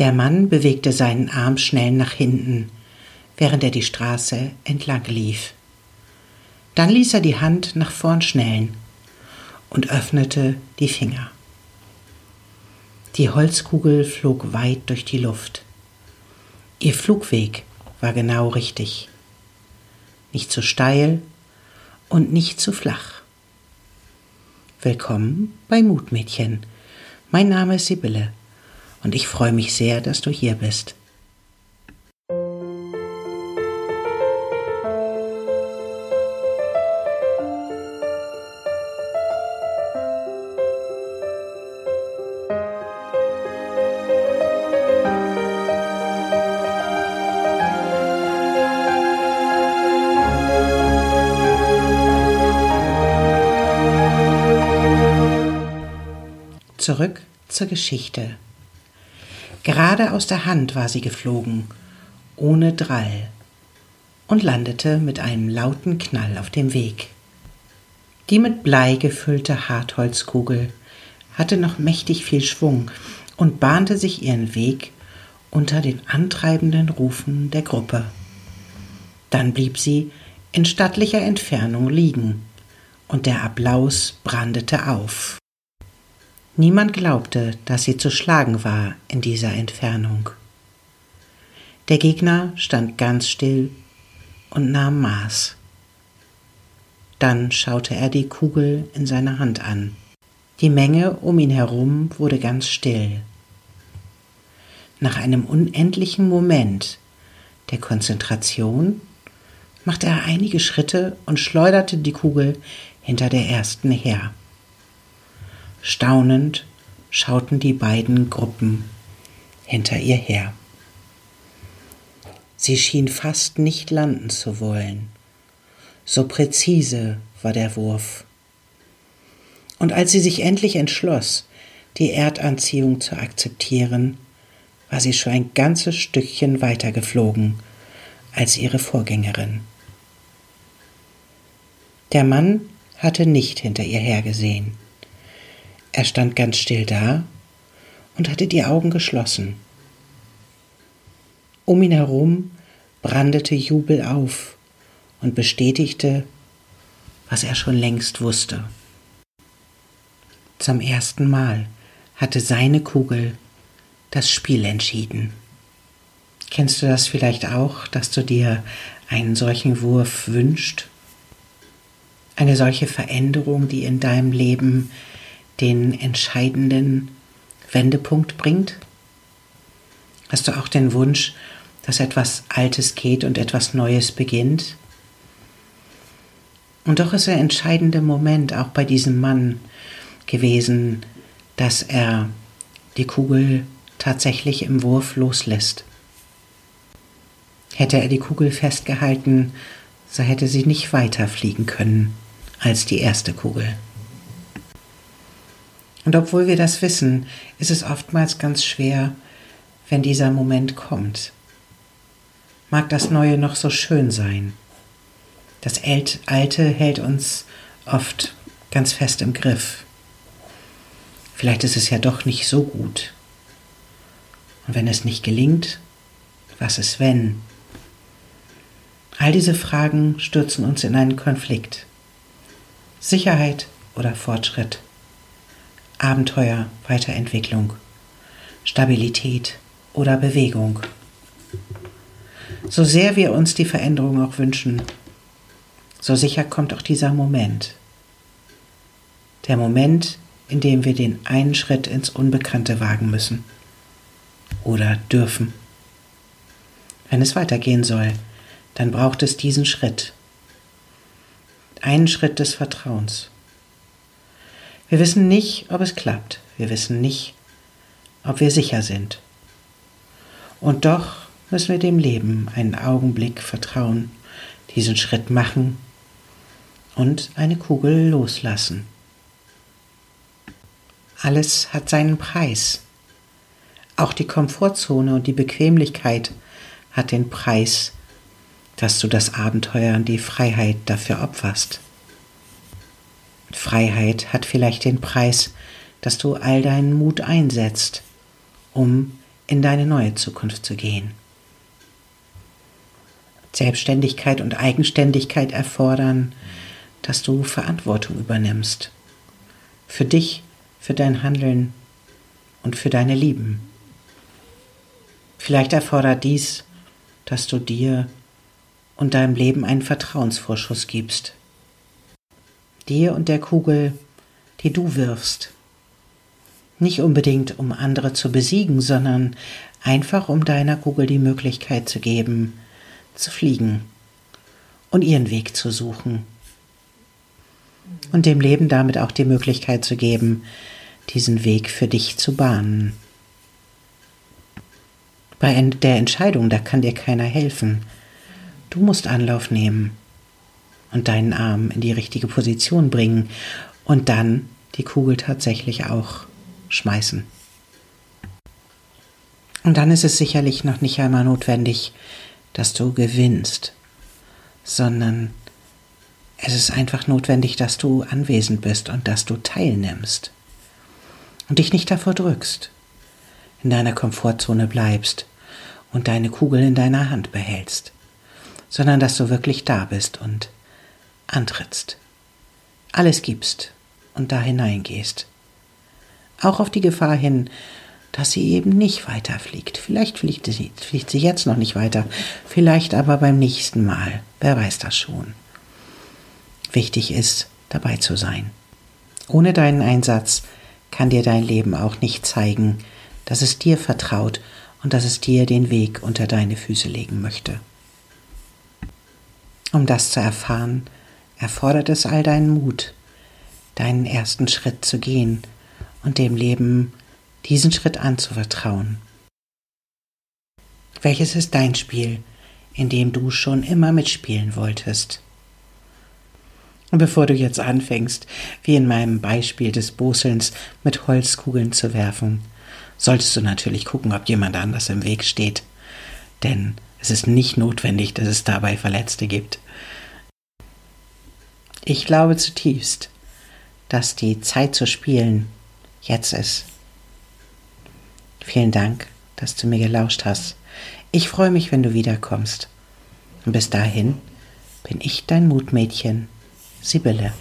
Der Mann bewegte seinen Arm schnell nach hinten, während er die Straße entlang lief. Dann ließ er die Hand nach vorn schnellen und öffnete die Finger. Die Holzkugel flog weit durch die Luft. Ihr Flugweg war genau richtig. Nicht zu steil und nicht zu flach. Willkommen bei Mutmädchen. Mein Name ist Sibylle und ich freue mich sehr, dass du hier bist. Zurück zur Geschichte. Gerade aus der Hand war sie geflogen, ohne Drall, und landete mit einem lauten Knall auf dem Weg. Die mit Blei gefüllte Hartholzkugel hatte noch mächtig viel Schwung und bahnte sich ihren Weg unter den antreibenden Rufen der Gruppe. Dann blieb sie in stattlicher Entfernung liegen, und der Applaus brandete auf. Niemand glaubte, dass sie zu schlagen war in dieser Entfernung. Der Gegner stand ganz still und nahm Maß. Dann schaute er die Kugel in seiner Hand an. Die Menge um ihn herum wurde ganz still. Nach einem unendlichen Moment der Konzentration machte er einige Schritte und schleuderte die Kugel hinter der ersten her. Staunend schauten die beiden Gruppen hinter ihr her. Sie schien fast nicht landen zu wollen. So präzise war der Wurf. Und als sie sich endlich entschloss, die Erdanziehung zu akzeptieren, war sie schon ein ganzes Stückchen weiter geflogen als ihre Vorgängerin. Der Mann hatte nicht hinter ihr hergesehen. Er stand ganz still da und hatte die Augen geschlossen. Um ihn herum brandete Jubel auf und bestätigte, was er schon längst wusste. Zum ersten Mal hatte seine Kugel das Spiel entschieden. Kennst du das vielleicht auch, dass du dir einen solchen Wurf wünscht? Eine solche Veränderung, die in deinem Leben den entscheidenden Wendepunkt bringt? Hast du auch den Wunsch, dass etwas Altes geht und etwas Neues beginnt? Und doch ist der entscheidende Moment auch bei diesem Mann gewesen, dass er die Kugel tatsächlich im Wurf loslässt. Hätte er die Kugel festgehalten, so hätte sie nicht weiter fliegen können als die erste Kugel. Und obwohl wir das wissen, ist es oftmals ganz schwer, wenn dieser Moment kommt. Mag das Neue noch so schön sein. Das Alte hält uns oft ganz fest im Griff. Vielleicht ist es ja doch nicht so gut. Und wenn es nicht gelingt, was ist wenn? All diese Fragen stürzen uns in einen Konflikt. Sicherheit oder Fortschritt? Abenteuer, Weiterentwicklung, Stabilität oder Bewegung. So sehr wir uns die Veränderung auch wünschen, so sicher kommt auch dieser Moment. Der Moment, in dem wir den einen Schritt ins Unbekannte wagen müssen oder dürfen. Wenn es weitergehen soll, dann braucht es diesen Schritt. Einen Schritt des Vertrauens. Wir wissen nicht, ob es klappt. Wir wissen nicht, ob wir sicher sind. Und doch müssen wir dem Leben einen Augenblick vertrauen, diesen Schritt machen und eine Kugel loslassen. Alles hat seinen Preis. Auch die Komfortzone und die Bequemlichkeit hat den Preis, dass du das Abenteuer und die Freiheit dafür opferst. Freiheit hat vielleicht den Preis, dass du all deinen Mut einsetzt, um in deine neue Zukunft zu gehen. Selbstständigkeit und Eigenständigkeit erfordern, dass du Verantwortung übernimmst. Für dich, für dein Handeln und für deine Lieben. Vielleicht erfordert dies, dass du dir und deinem Leben einen Vertrauensvorschuss gibst. Dir und der Kugel, die du wirfst. Nicht unbedingt, um andere zu besiegen, sondern einfach, um deiner Kugel die Möglichkeit zu geben, zu fliegen und ihren Weg zu suchen. Und dem Leben damit auch die Möglichkeit zu geben, diesen Weg für dich zu bahnen. Bei der Entscheidung, da kann dir keiner helfen. Du musst Anlauf nehmen und deinen Arm in die richtige Position bringen und dann die Kugel tatsächlich auch schmeißen. Und dann ist es sicherlich noch nicht einmal notwendig, dass du gewinnst, sondern es ist einfach notwendig, dass du anwesend bist und dass du teilnimmst und dich nicht davor drückst, in deiner Komfortzone bleibst und deine Kugel in deiner Hand behältst, sondern dass du wirklich da bist und antrittst, alles gibst und da hineingehst. Auch auf die Gefahr hin, dass sie eben nicht weiterfliegt. Vielleicht fliegt sie, fliegt sie jetzt noch nicht weiter, vielleicht aber beim nächsten Mal. Wer weiß das schon. Wichtig ist, dabei zu sein. Ohne deinen Einsatz kann dir dein Leben auch nicht zeigen, dass es dir vertraut und dass es dir den Weg unter deine Füße legen möchte. Um das zu erfahren, erfordert es all deinen Mut, deinen ersten Schritt zu gehen und dem Leben diesen Schritt anzuvertrauen. Welches ist dein Spiel, in dem du schon immer mitspielen wolltest? Und bevor du jetzt anfängst, wie in meinem Beispiel des Boselns mit Holzkugeln zu werfen, solltest du natürlich gucken, ob jemand anders im Weg steht. Denn es ist nicht notwendig, dass es dabei Verletzte gibt. Ich glaube zutiefst, dass die Zeit zu spielen jetzt ist. Vielen Dank, dass du mir gelauscht hast. Ich freue mich, wenn du wiederkommst. Und bis dahin bin ich dein Mutmädchen, Sibylle.